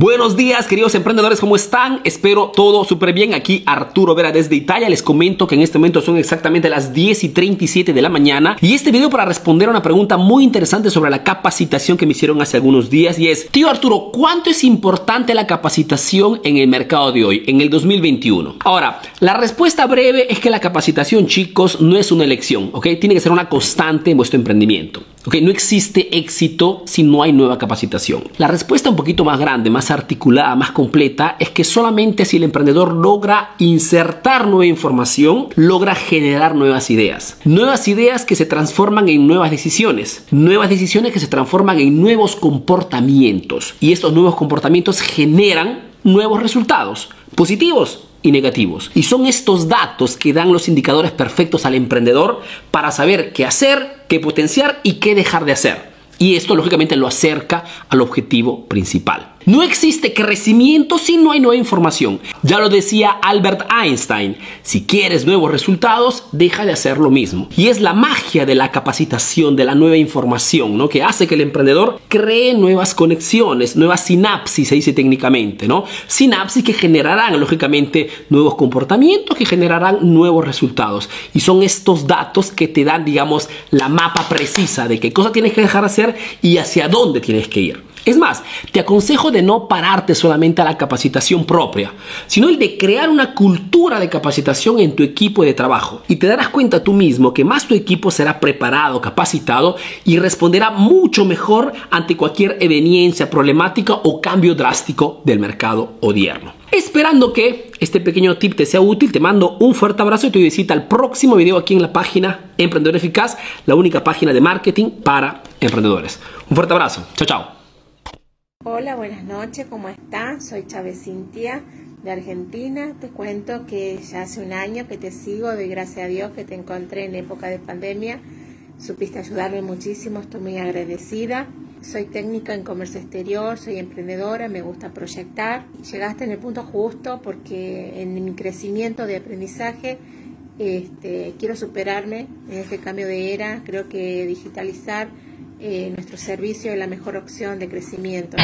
Buenos días, queridos emprendedores, ¿cómo están? Espero todo súper bien. Aquí Arturo Vera desde Italia. Les comento que en este momento son exactamente las 10 y 37 de la mañana. Y este video para responder a una pregunta muy interesante sobre la capacitación que me hicieron hace algunos días. Y es, tío Arturo, ¿cuánto es importante la capacitación en el mercado de hoy, en el 2021? Ahora, la respuesta breve es que la capacitación, chicos, no es una elección, ¿ok? Tiene que ser una constante en vuestro emprendimiento. No existe éxito si no hay nueva capacitación. La respuesta un poquito más grande, más articulada, más completa, es que solamente si el emprendedor logra insertar nueva información, logra generar nuevas ideas. Nuevas ideas que se transforman en nuevas decisiones. Nuevas decisiones que se transforman en nuevos comportamientos. Y estos nuevos comportamientos generan nuevos resultados, positivos y negativos. Y son estos datos que dan los indicadores perfectos al emprendedor para saber qué hacer, qué potenciar y qué dejar de hacer. Y esto lógicamente lo acerca al objetivo principal. No existe crecimiento si no hay nueva información. Ya lo decía Albert Einstein, si quieres nuevos resultados, deja de hacer lo mismo. Y es la magia de la capacitación, de la nueva información, ¿no? Que hace que el emprendedor cree nuevas conexiones, nuevas sinapsis, se dice técnicamente, ¿no? Sinapsis que generarán, lógicamente, nuevos comportamientos, que generarán nuevos resultados. Y son estos datos que te dan, digamos, la mapa precisa de qué cosa tienes que dejar de hacer y hacia dónde tienes que ir. Es más, te aconsejo de no pararte solamente a la capacitación propia, sino el de crear una cultura de capacitación en tu equipo de trabajo. Y te darás cuenta tú mismo que más tu equipo será preparado, capacitado y responderá mucho mejor ante cualquier eveniencia problemática o cambio drástico del mercado odierno. Esperando que este pequeño tip te sea útil, te mando un fuerte abrazo y te visita al próximo video aquí en la página Emprendedor Eficaz, la única página de marketing para emprendedores. Un fuerte abrazo. Chao, chao. Hola, buenas noches, ¿cómo estás? Soy Chávez Cintia de Argentina. Te cuento que ya hace un año que te sigo, doy gracias a Dios que te encontré en época de pandemia. Supiste ayudarme muchísimo, estoy muy agradecida. Soy técnica en comercio exterior, soy emprendedora, me gusta proyectar. Llegaste en el punto justo porque en mi crecimiento de aprendizaje este, quiero superarme en este cambio de era. Creo que digitalizar eh, nuestro servicio es la mejor opción de crecimiento.